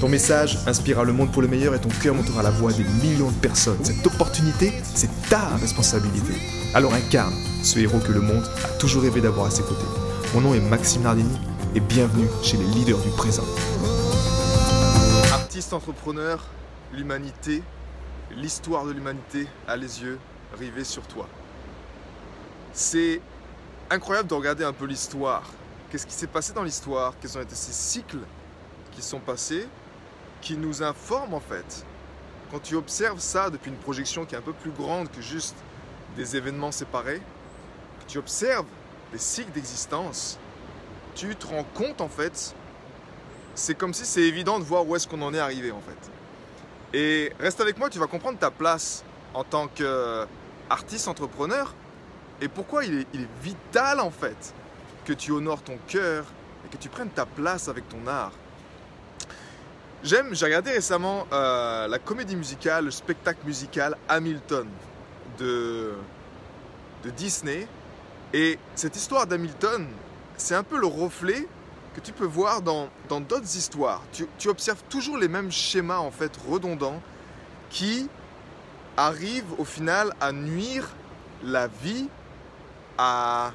Ton message inspirera le monde pour le meilleur et ton cœur montera la voix des millions de personnes. Cette opportunité, c'est ta responsabilité. Alors incarne ce héros que le monde a toujours rêvé d'avoir à ses côtés. Mon nom est Maxime Nardini et bienvenue chez les leaders du présent. Artiste entrepreneur, l'humanité, l'histoire de l'humanité a les yeux rivés sur toi. C'est incroyable de regarder un peu l'histoire. Qu'est-ce qui s'est passé dans l'histoire? Quels ont été ces cycles qui sont passés? Qui nous informe en fait. Quand tu observes ça depuis une projection qui est un peu plus grande que juste des événements séparés, que tu observes les cycles d'existence, tu te rends compte en fait, c'est comme si c'est évident de voir où est-ce qu'on en est arrivé en fait. Et reste avec moi, tu vas comprendre ta place en tant qu'artiste entrepreneur et pourquoi il est, il est vital en fait que tu honores ton cœur et que tu prennes ta place avec ton art. J'aime, j'ai regardé récemment euh, la comédie musicale, le spectacle musical Hamilton de, de Disney. Et cette histoire d'Hamilton, c'est un peu le reflet que tu peux voir dans d'autres histoires. Tu, tu, observes toujours les mêmes schémas en fait redondants qui arrivent au final à nuire la vie, à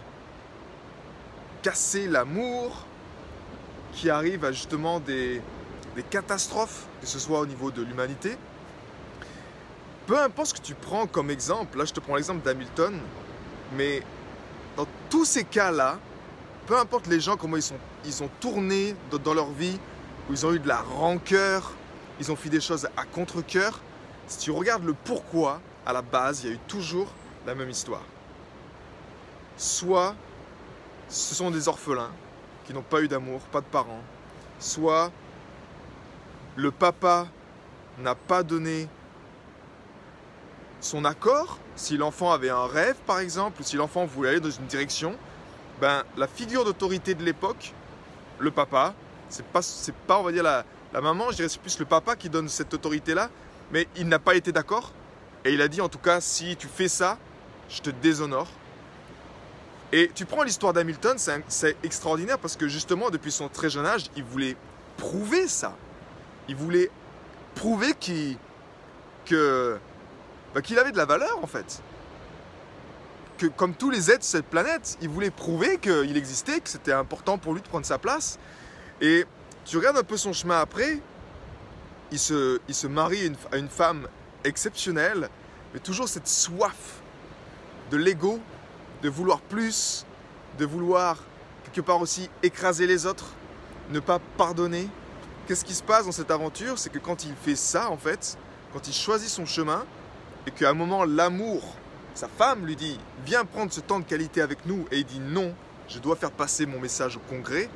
casser l'amour, qui arrivent à justement des, des catastrophes, que ce soit au niveau de l'humanité, peu importe ce que tu prends comme exemple, là je te prends l'exemple d'Hamilton, mais dans tous ces cas-là, peu importe les gens, comment ils, sont, ils ont tourné dans leur vie, où ils ont eu de la rancœur, ils ont fait des choses à contre-coeur, si tu regardes le pourquoi, à la base, il y a eu toujours la même histoire. Soit ce sont des orphelins qui n'ont pas eu d'amour, pas de parents, soit le papa n'a pas donné son accord, si l'enfant avait un rêve par exemple, ou si l'enfant voulait aller dans une direction, ben, la figure d'autorité de l'époque, le papa, c'est pas, c'est pas on va dire la, la maman, je dirais c'est plus le papa qui donne cette autorité-là, mais il n'a pas été d'accord, et il a dit en tout cas, si tu fais ça, je te déshonore. Et tu prends l'histoire d'Hamilton, c'est extraordinaire parce que justement, depuis son très jeune âge, il voulait prouver ça il voulait prouver qu'il que, bah, qu'il avait de la valeur en fait. Que comme tous les êtres de cette planète, il voulait prouver qu'il existait, que c'était important pour lui de prendre sa place. Et tu regardes un peu son chemin après, il se, il se marie à une femme exceptionnelle, mais toujours cette soif de l'ego, de vouloir plus, de vouloir quelque part aussi écraser les autres, ne pas pardonner, qu'est-ce qui se passe dans cette aventure C'est que quand il fait ça, en fait, quand il choisit son chemin, et qu'à un moment, l'amour, sa femme lui dit Viens prendre ce temps de qualité avec nous, et il dit Non, je dois faire passer mon message au congrès.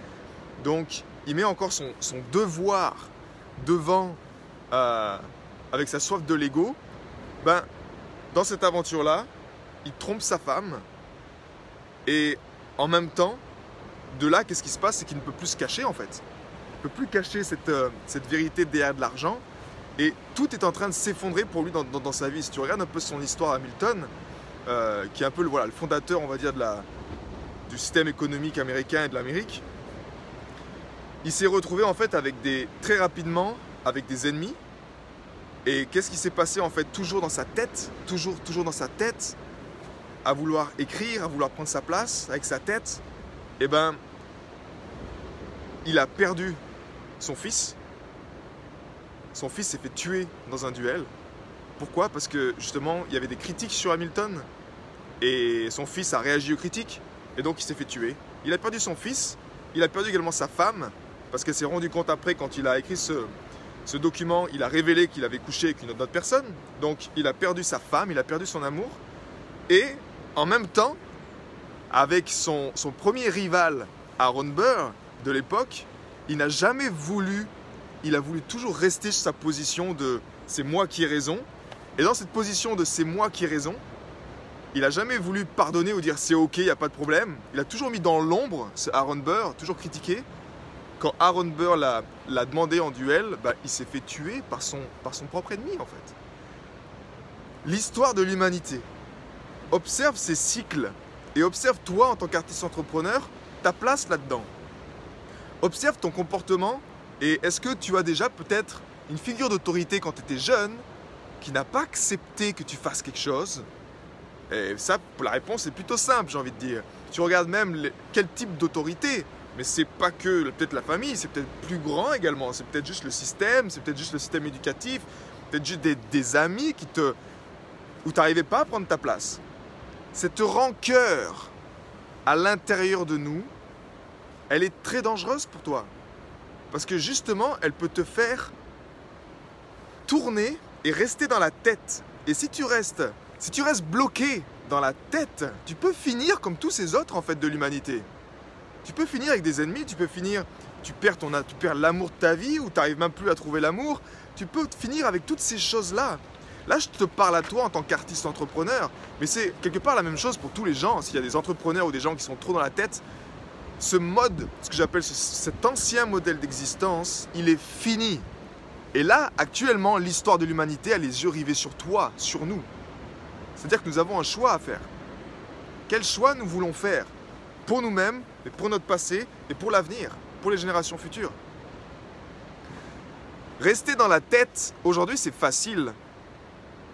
Donc, il met encore son, devoir devant, euh, avec sa soif de l'ego. Ben, dans cette aventure-là, il trompe sa femme, et en même temps, de là, qu'est-ce qui se passe C'est qu'il ne peut plus se cacher en fait plus cacher cette, euh, cette vérité derrière de l'argent. Et tout est en train de s'effondrer pour lui dans, dans, sa vie. Si tu regardes un peu son histoire, Hamilton, euh, qui est un peu le, voilà, le fondateur, on va dire, de la, du système économique américain et de l'Amérique, il s'est retrouvé en fait avec des, très rapidement avec des ennemis. Et qu'est-ce qui s'est passé en fait toujours dans sa tête, toujours, toujours dans sa tête, à vouloir écrire, à vouloir prendre sa place avec sa tête, eh ben, il a perdu son fils. Son fils s'est fait tuer dans un duel. Pourquoi? Parce que justement, il y avait des critiques sur Hamilton et son fils a réagi aux critiques et donc il s'est fait tuer. Il a perdu son fils, il a perdu également sa femme parce qu'elle s'est rendue compte après quand il a écrit ce, document, il a révélé qu'il avait couché avec une autre personne. Donc il a perdu sa femme, il a perdu son amour et en même temps, avec son premier rival, Aaron Burr, de l'époque, il n'a jamais voulu il a voulu toujours rester sur sa position de c'est moi qui ai raison. Et dans cette position de c'est moi qui ai raison, il a jamais voulu pardonner ou dire c'est ok, il n'y a pas de problème. Il a toujours mis dans l'ombre ce Aaron Burr, toujours critiqué. Quand Aaron Burr l'a demandé en duel, bah, il s'est fait tuer par son, par son propre ennemi en fait. L'histoire de l'humanité. Observe ces cycles et observe toi en tant qu'artiste entrepreneur ta place là-dedans. Observe ton comportement et est-ce que tu as déjà peut-être une figure d'autorité quand tu étais jeune qui n'a pas accepté que tu fasses quelque chose? Et ça, la réponse est plutôt simple, j'ai envie de dire. Tu regardes même quel type d'autorité, mais c'est pas que peut-être la famille, c'est peut-être plus grand également. C'est peut-être juste le système, c'est peut-être juste le système éducatif, peut-être juste des, amis qui te, où tu n'arrivais pas à prendre ta place. Cette rancœur à l'intérieur de nous, elle est très dangereuse pour toi. Parce que justement, elle peut te faire tourner et rester dans la tête. Et si tu restes, si tu restes bloqué dans la tête, tu peux finir comme tous ces autres en fait de l'humanité. Tu peux finir avec des ennemis, tu peux finir, tu perds ton, tu perds l'amour de ta vie ou tu n'arrives même plus à trouver l'amour. Tu peux finir avec toutes ces choses-là. Là, je te parle à toi en tant qu'artiste entrepreneur, mais c'est quelque part la même chose pour tous les gens. S'il y a des entrepreneurs ou des gens qui sont trop dans la tête, ce mode, ce que j'appelle cet ancien modèle d'existence, il est fini. Et là, actuellement, l'histoire de l'humanité a les yeux rivés sur toi, sur nous. C'est-à-dire que nous avons un choix à faire. Quel choix nous voulons faire? Pour nous-mêmes, et pour notre passé, et pour l'avenir, pour les générations futures Rester dans la tête, aujourd'hui, c'est facile.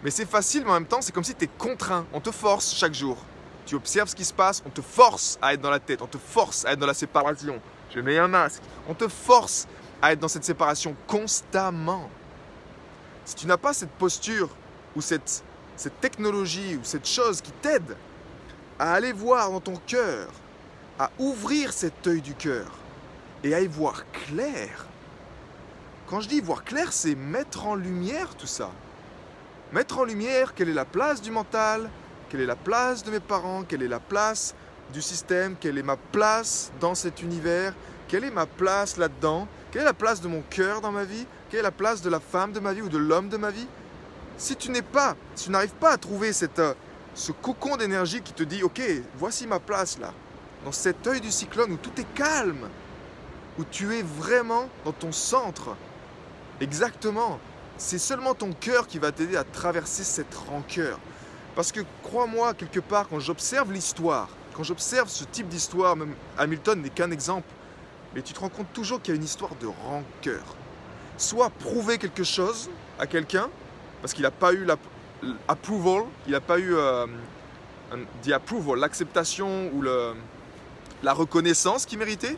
Mais c'est facile, mais en même temps, c'est comme si tu es contraint. On te force chaque jour. Tu observes ce qui se passe, on te force à être dans la tête, on te force à être dans la séparation. Je mets un masque. On te force à être dans cette séparation constamment. Si tu n'as pas cette posture ou cette, cette technologie ou cette chose qui t'aide à aller voir dans ton cœur, à ouvrir cet œil du cœur et à y voir clair. Quand je dis voir clair, c'est mettre en lumière tout ça mettre en lumière quelle est la place du mental, quelle est la place de mes parents, quelle est la place du système, quelle est ma place dans cet univers, quelle est ma place là-dedans, quelle est la place de mon cœur dans ma vie, quelle est la place de la femme de ma vie ou de l'homme de ma vie. Si tu n'es pas, si tu n'arrives pas à trouver euh, ce cocon d'énergie qui te dit, ok, voici ma place là, dans cet œil du cyclone où tout est calme, où tu es vraiment dans ton centre, exactement, c'est seulement ton cœur qui va t'aider à traverser cette rancœur. Parce que crois-moi, quelque part, quand j'observe l'histoire, quand j'observe ce type d'histoire, même Hamilton n'est qu'un exemple, mais tu te rends compte toujours qu'il y a une histoire de rancœur. Soit prouver quelque chose à quelqu'un, parce qu'il n'a pas eu l'approval, il n'a pas eu euh, l'acceptation ou la reconnaissance qu'il méritait.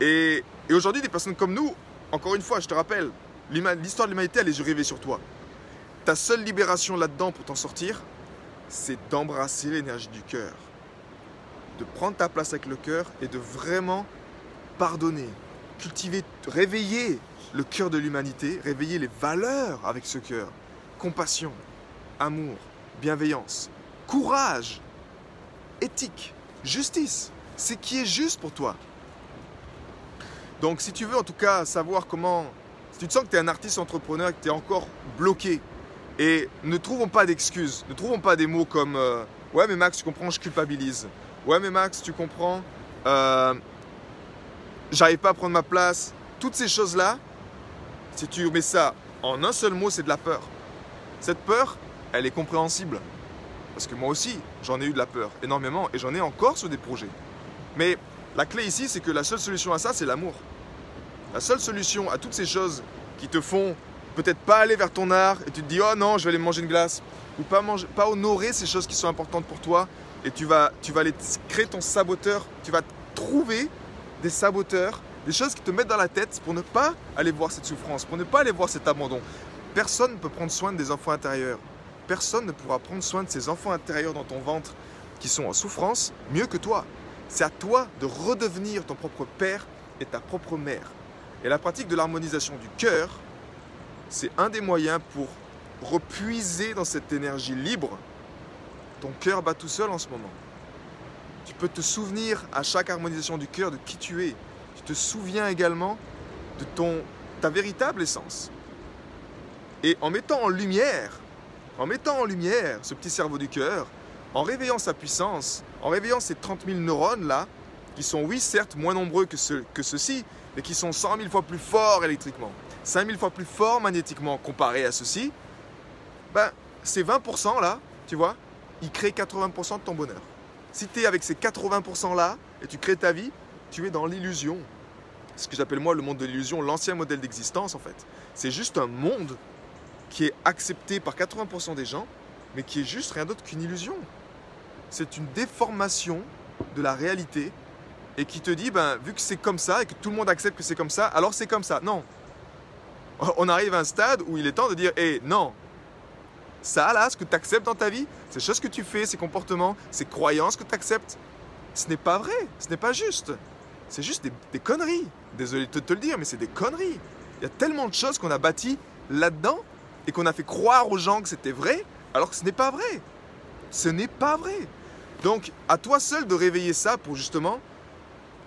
Et, aujourd'hui, des personnes comme nous, encore une fois, je te rappelle, L'histoire de l'humanité, elle est rivée sur toi. Ta seule libération là-dedans pour t'en sortir, c'est d'embrasser l'énergie du cœur. De prendre ta place avec le cœur et de vraiment pardonner, cultiver, réveiller le cœur de l'humanité, réveiller les valeurs avec ce cœur. Compassion, amour, bienveillance, courage, éthique, justice. C'est qui est juste pour toi. Donc si tu veux en tout cas savoir comment si tu te sens que tu es un artiste entrepreneur et que tu es encore bloqué, et ne trouvons pas d'excuses, ne trouvons pas des mots comme euh, Ouais, mais Max, tu comprends, je culpabilise. Ouais, mais Max, tu comprends, euh, j'arrive pas à prendre ma place. Toutes ces choses-là, si tu mets ça en un seul mot, c'est de la peur. Cette peur, elle est compréhensible. Parce que moi aussi, j'en ai eu de la peur, énormément, et j'en ai encore sur des projets. Mais la clé ici, c'est que la seule solution à ça, c'est l'amour. La seule solution à toutes ces choses qui te font peut-être pas aller vers ton art et tu te dis oh non, je vais aller manger une glace ou pas manger, pas honorer ces choses qui sont importantes pour toi et tu vas, tu vas aller créer ton saboteur, tu vas trouver des saboteurs, des choses qui te mettent dans la tête pour ne pas aller voir cette souffrance, pour ne pas aller voir cet abandon. Personne ne peut prendre soin des enfants intérieurs. Personne ne pourra prendre soin de ces enfants intérieurs dans ton ventre qui sont en souffrance mieux que toi. C'est à toi de redevenir ton propre père et ta propre mère. Et la pratique de l'harmonisation du cœur, c'est un des moyens pour repuiser dans cette énergie libre. Ton cœur bat tout seul en ce moment. Tu peux te souvenir à chaque harmonisation du cœur de qui tu es. Tu te souviens également de ton ta véritable essence. Et en mettant en lumière, en mettant en lumière ce petit cerveau du cœur, en réveillant sa puissance, en réveillant ces 30 000 neurones là, qui sont oui certes moins nombreux que, que ceux-ci, mais qui sont 100 000 fois plus forts électriquement, 5 000 fois plus forts magnétiquement comparés à ceux-ci, ben, ces 20% là, tu vois, ils créent 80% de ton bonheur. Si tu es avec ces 80% là et tu crées ta vie, tu es dans l'illusion. Ce que j'appelle moi le monde de l'illusion, l'ancien modèle d'existence en fait. C'est juste un monde qui est accepté par 80% des gens, mais qui est juste rien d'autre qu'une illusion. C'est une déformation de la réalité et qui te dit, ben, vu que c'est comme ça et que tout le monde accepte que c'est comme ça, alors c'est comme ça. Non. On arrive à un stade où il est temps de dire, hé, non. Ça, là, ce que tu acceptes dans ta vie, ces choses que tu fais, ces comportements, ces croyances que tu acceptes, ce n'est pas vrai, ce n'est pas juste. C'est juste des, conneries. Désolé de te le dire, mais c'est des conneries. Il y a tellement de choses qu'on a bâties là-dedans et qu'on a fait croire aux gens que c'était vrai, alors que ce n'est pas vrai. Ce n'est pas vrai. Donc, à toi seul de réveiller ça pour justement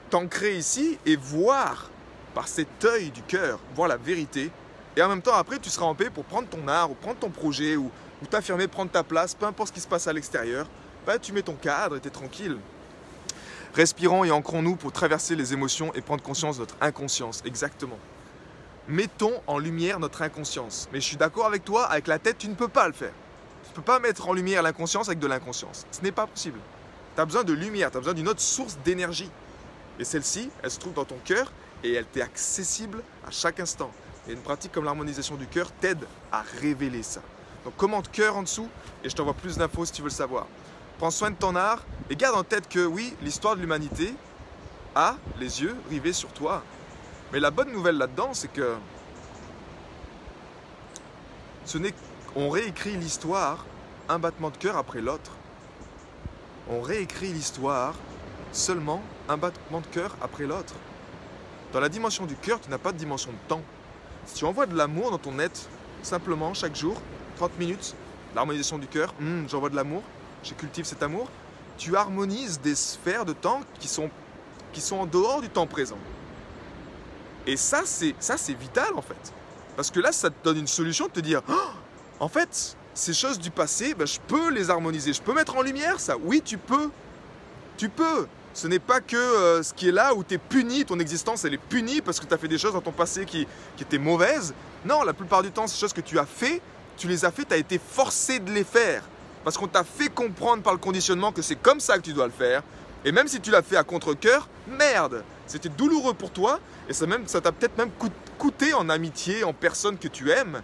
t'ancrer ici et voir par cet œil du cœur, voir la vérité. Et en même temps, après, tu seras en paix pour prendre ton art ou prendre ton projet ou, t'affirmer, prendre ta place, peu importe ce qui se passe à l'extérieur. Ben, tu mets ton cadre et tu es tranquille. Respirons et ancrons-nous pour traverser les émotions et prendre conscience de notre inconscience. Exactement. Mettons en lumière notre inconscience. Mais je suis d'accord avec toi, avec la tête, tu ne peux pas le faire. Tu ne peux pas mettre en lumière l'inconscience avec de l'inconscience. Ce n'est pas possible. Tu as besoin de lumière, tu as besoin d'une autre source d'énergie. Et celle-ci, elle se trouve dans ton cœur et elle t'est accessible à chaque instant. Et une pratique comme l'harmonisation du cœur t'aide à révéler ça. Donc commente cœur en dessous et je t'envoie plus d'infos si tu veux le savoir. Prends soin de ton art et garde en tête que oui, l'histoire de l'humanité a les yeux rivés sur toi. Mais la bonne nouvelle là-dedans, c'est que ce n'est on réécrit l'histoire un battement de cœur après l'autre. On réécrit l'histoire seulement un battement de cœur après l'autre. Dans la dimension du cœur, tu n'as pas de dimension de temps. Si tu envoies de l'amour dans ton être, simplement chaque jour, 30 minutes, l'harmonisation du cœur, hmm, j'envoie de l'amour, je cultive cet amour, tu harmonises des sphères de temps qui sont, qui sont en dehors du temps présent. Et ça, c'est ça c'est vital en fait. Parce que là, ça te donne une solution de te dire, oh, en fait, ces choses du passé, ben, je peux les harmoniser, je peux mettre en lumière ça. Oui, tu peux. Tu peux. Ce n'est pas que euh, ce qui est là où tu es puni, ton existence elle est punie parce que tu as fait des choses dans ton passé qui, étaient mauvaises. Non, la plupart du temps, ces choses que tu as fait, tu les as fait, tu as été forcé de les faire. Parce qu'on t'a fait comprendre par le conditionnement que c'est comme ça que tu dois le faire. Et même si tu l'as fait à contre-coeur, merde, c'était douloureux pour toi et ça t'a peut-être même coûté en amitié, en personne que tu aimes.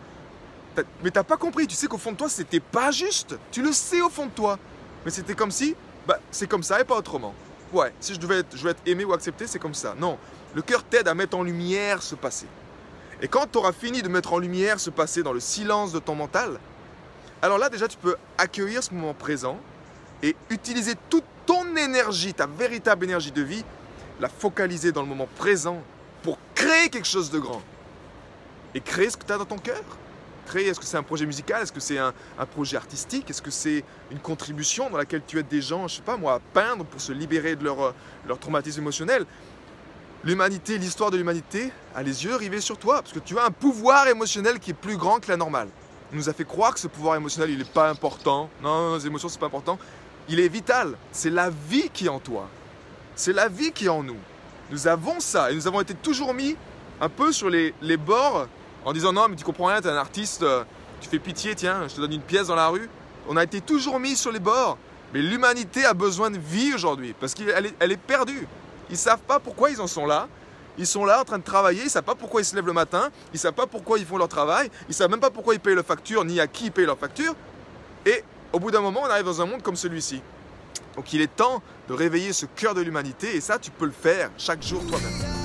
Mais t'as pas compris, tu sais qu'au fond de toi, c'était pas juste. Tu le sais au fond de toi. Mais c'était comme si, bah, c'est comme ça et pas autrement. Ouais, si je devais être, être aimé ou accepté, c'est comme ça. Non, le cœur t'aide à mettre en lumière ce passé. Et quand tu auras fini de mettre en lumière ce passé dans le silence de ton mental, alors là déjà tu peux accueillir ce moment présent et utiliser toute ton énergie, ta véritable énergie de vie, la focaliser dans le moment présent pour créer quelque chose de grand. Et créer ce que tu as dans ton cœur. Est-ce que c'est un projet musical? Est-ce que c'est un, projet artistique? Est-ce que c'est une contribution dans laquelle tu aides des gens, je sais pas moi, à peindre pour se libérer de leur, traumatisme émotionnel? L'humanité, l'histoire de l'humanité a les yeux rivés sur toi, parce que tu as un pouvoir émotionnel qui est plus grand que la normale. On nous a fait croire que ce pouvoir émotionnel, il n'est pas important. Non, nos émotions, c'est pas important. Il est vital. C'est la vie qui est en toi. C'est la vie qui est en nous. Nous avons ça et nous avons été toujours mis un peu sur les, les bords en disant non, mais tu comprends rien, tu es un artiste, euh, tu fais pitié, tiens, je te donne une pièce dans la rue. On a été toujours mis sur les bords. Mais l'humanité a besoin de vie aujourd'hui parce qu'elle est, perdue. Ils savent pas pourquoi ils en sont là. Ils sont là en train de travailler, ils savent pas pourquoi ils se lèvent le matin, ils savent pas pourquoi ils font leur travail, ils savent même pas pourquoi ils payent leurs factures, ni à qui ils payent leurs factures. Et au bout d'un moment, on arrive dans un monde comme celui-ci. Donc il est temps de réveiller ce cœur de l'humanité et ça, tu peux le faire chaque jour toi-même.